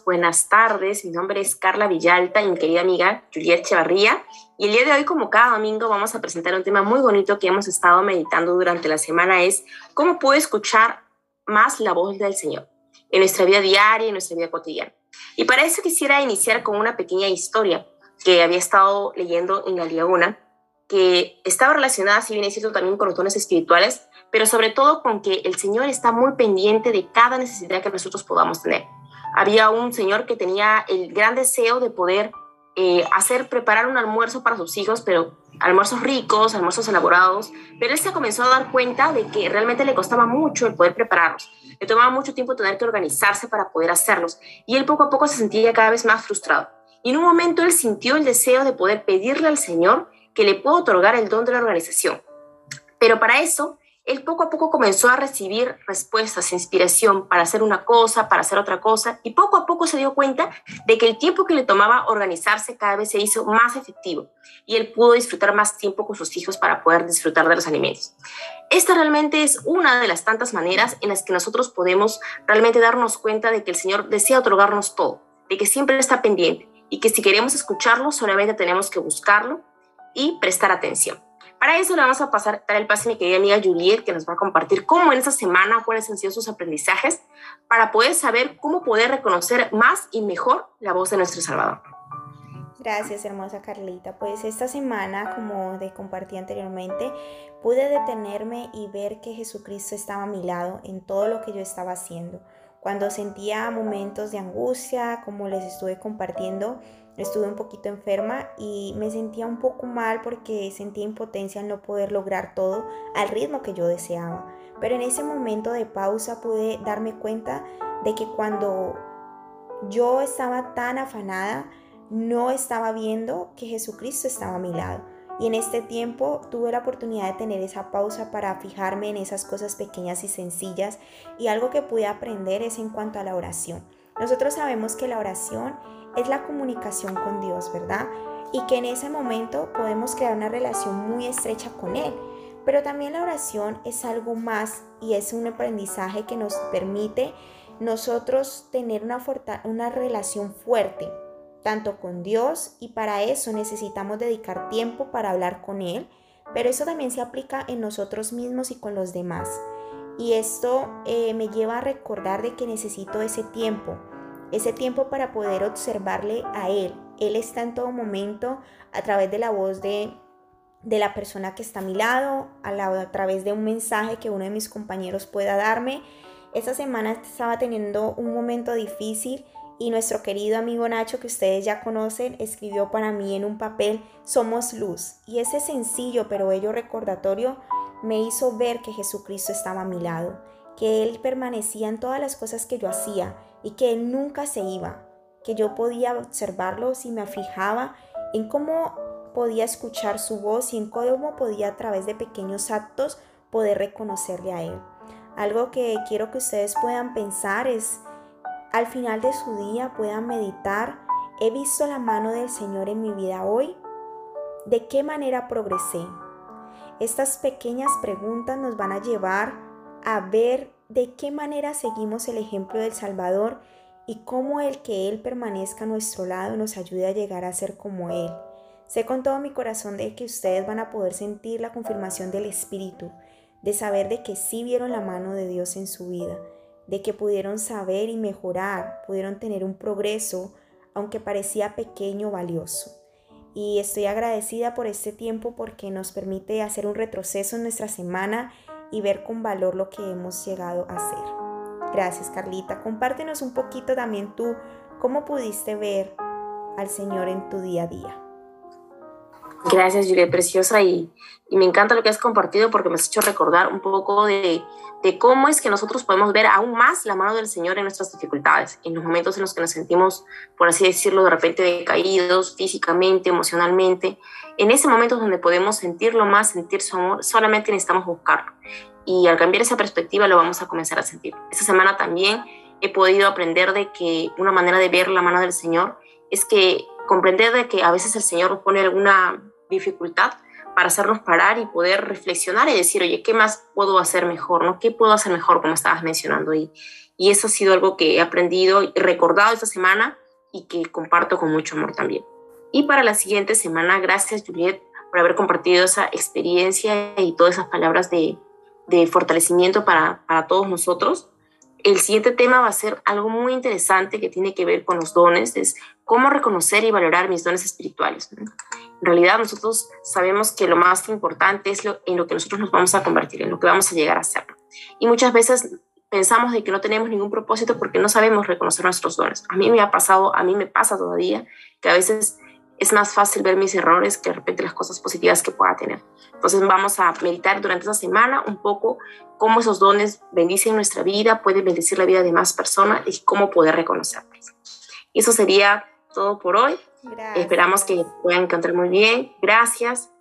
buenas tardes. Mi nombre es Carla Villalta y mi querida amiga Juliet Echevarría. Y el día de hoy, como cada domingo, vamos a presentar un tema muy bonito que hemos estado meditando durante la semana, es cómo puedo escuchar más la voz del Señor en nuestra vida diaria en nuestra vida cotidiana. Y para eso quisiera iniciar con una pequeña historia que había estado leyendo en la Liaguna, que estaba relacionada, si bien es cierto, también con los dones espirituales, pero sobre todo con que el Señor está muy pendiente de cada necesidad que nosotros podamos tener había un señor que tenía el gran deseo de poder eh, hacer, preparar un almuerzo para sus hijos, pero almuerzos ricos, almuerzos elaborados, pero él se comenzó a dar cuenta de que realmente le costaba mucho el poder prepararlos, le tomaba mucho tiempo tener que organizarse para poder hacerlos, y él poco a poco se sentía cada vez más frustrado. Y en un momento él sintió el deseo de poder pedirle al Señor que le pueda otorgar el don de la organización. Pero para eso él poco a poco comenzó a recibir respuestas, inspiración para hacer una cosa, para hacer otra cosa, y poco a poco se dio cuenta de que el tiempo que le tomaba organizarse cada vez se hizo más efectivo y él pudo disfrutar más tiempo con sus hijos para poder disfrutar de los alimentos. Esta realmente es una de las tantas maneras en las que nosotros podemos realmente darnos cuenta de que el Señor desea otorgarnos todo, de que siempre está pendiente y que si queremos escucharlo solamente tenemos que buscarlo y prestar atención. Para eso le vamos a pasar dar el pase a mi querida amiga Juliet, que nos va a compartir cómo en esta semana, cuáles han sido sus aprendizajes, para poder saber cómo poder reconocer más y mejor la voz de nuestro Salvador. Gracias, hermosa Carlita. Pues esta semana, como te compartí anteriormente, pude detenerme y ver que Jesucristo estaba a mi lado en todo lo que yo estaba haciendo. Cuando sentía momentos de angustia, como les estuve compartiendo, estuve un poquito enferma y me sentía un poco mal porque sentía impotencia al no poder lograr todo al ritmo que yo deseaba. Pero en ese momento de pausa pude darme cuenta de que cuando yo estaba tan afanada, no estaba viendo que Jesucristo estaba a mi lado. Y en este tiempo tuve la oportunidad de tener esa pausa para fijarme en esas cosas pequeñas y sencillas. Y algo que pude aprender es en cuanto a la oración. Nosotros sabemos que la oración es la comunicación con Dios, ¿verdad? Y que en ese momento podemos crear una relación muy estrecha con Él. Pero también la oración es algo más y es un aprendizaje que nos permite nosotros tener una, una relación fuerte, tanto con Dios y para eso necesitamos dedicar tiempo para hablar con Él, pero eso también se aplica en nosotros mismos y con los demás. Y esto eh, me lleva a recordar de que necesito ese tiempo, ese tiempo para poder observarle a Él. Él está en todo momento a través de la voz de, de la persona que está a mi lado, a, a través de un mensaje que uno de mis compañeros pueda darme. Esta semana estaba teniendo un momento difícil y nuestro querido amigo Nacho, que ustedes ya conocen, escribió para mí en un papel, Somos luz. Y ese sencillo pero bello recordatorio me hizo ver que Jesucristo estaba a mi lado, que Él permanecía en todas las cosas que yo hacía y que Él nunca se iba, que yo podía observarlo si me fijaba en cómo podía escuchar su voz y en cómo podía a través de pequeños actos poder reconocerle a Él. Algo que quiero que ustedes puedan pensar es, al final de su día puedan meditar, ¿he visto la mano del Señor en mi vida hoy? ¿De qué manera progresé? Estas pequeñas preguntas nos van a llevar a ver de qué manera seguimos el ejemplo del Salvador y cómo el que Él permanezca a nuestro lado nos ayude a llegar a ser como Él. Sé con todo mi corazón de que ustedes van a poder sentir la confirmación del Espíritu, de saber de que sí vieron la mano de Dios en su vida, de que pudieron saber y mejorar, pudieron tener un progreso, aunque parecía pequeño o valioso. Y estoy agradecida por este tiempo porque nos permite hacer un retroceso en nuestra semana y ver con valor lo que hemos llegado a hacer. Gracias Carlita. Compártenos un poquito también tú cómo pudiste ver al Señor en tu día a día. Gracias, Julia, preciosa. Y, y, me encanta lo que has compartido porque me has hecho recordar un poco de, de, cómo es que nosotros podemos ver aún más la mano del Señor en nuestras dificultades, en los momentos en los que nos sentimos, por así decirlo, de repente decaídos físicamente, emocionalmente. En ese momento donde podemos sentirlo más, sentir su amor, solamente necesitamos buscarlo. Y al cambiar esa perspectiva lo vamos a comenzar a sentir. Esta semana también he podido aprender de que una manera de ver la mano del Señor es que comprender de que a veces el Señor nos pone alguna dificultad para hacernos parar y poder reflexionar y decir, oye, ¿qué más puedo hacer mejor? ¿no? ¿Qué puedo hacer mejor, como estabas mencionando? Y, Y eso ha sido algo que he aprendido y recordado esta semana y que comparto con mucho amor también. Y para la siguiente semana, gracias Juliet por haber compartido esa experiencia y todas esas palabras de, de fortalecimiento para, para todos nosotros. El siguiente tema va a ser algo muy interesante que tiene que ver con los dones, es cómo reconocer y valorar mis dones espirituales. En realidad nosotros sabemos que lo más importante es lo, en lo que nosotros nos vamos a convertir, en lo que vamos a llegar a ser. Y muchas veces pensamos de que no tenemos ningún propósito porque no sabemos reconocer nuestros dones. A mí me ha pasado, a mí me pasa todavía que a veces es más fácil ver mis errores que de repente las cosas positivas que pueda tener. Entonces vamos a meditar durante esta semana un poco cómo esos dones bendicen nuestra vida, pueden bendecir la vida de más personas y cómo poder reconocerlos. Eso sería todo por hoy. Esperamos que puedan encontrar muy bien. Gracias.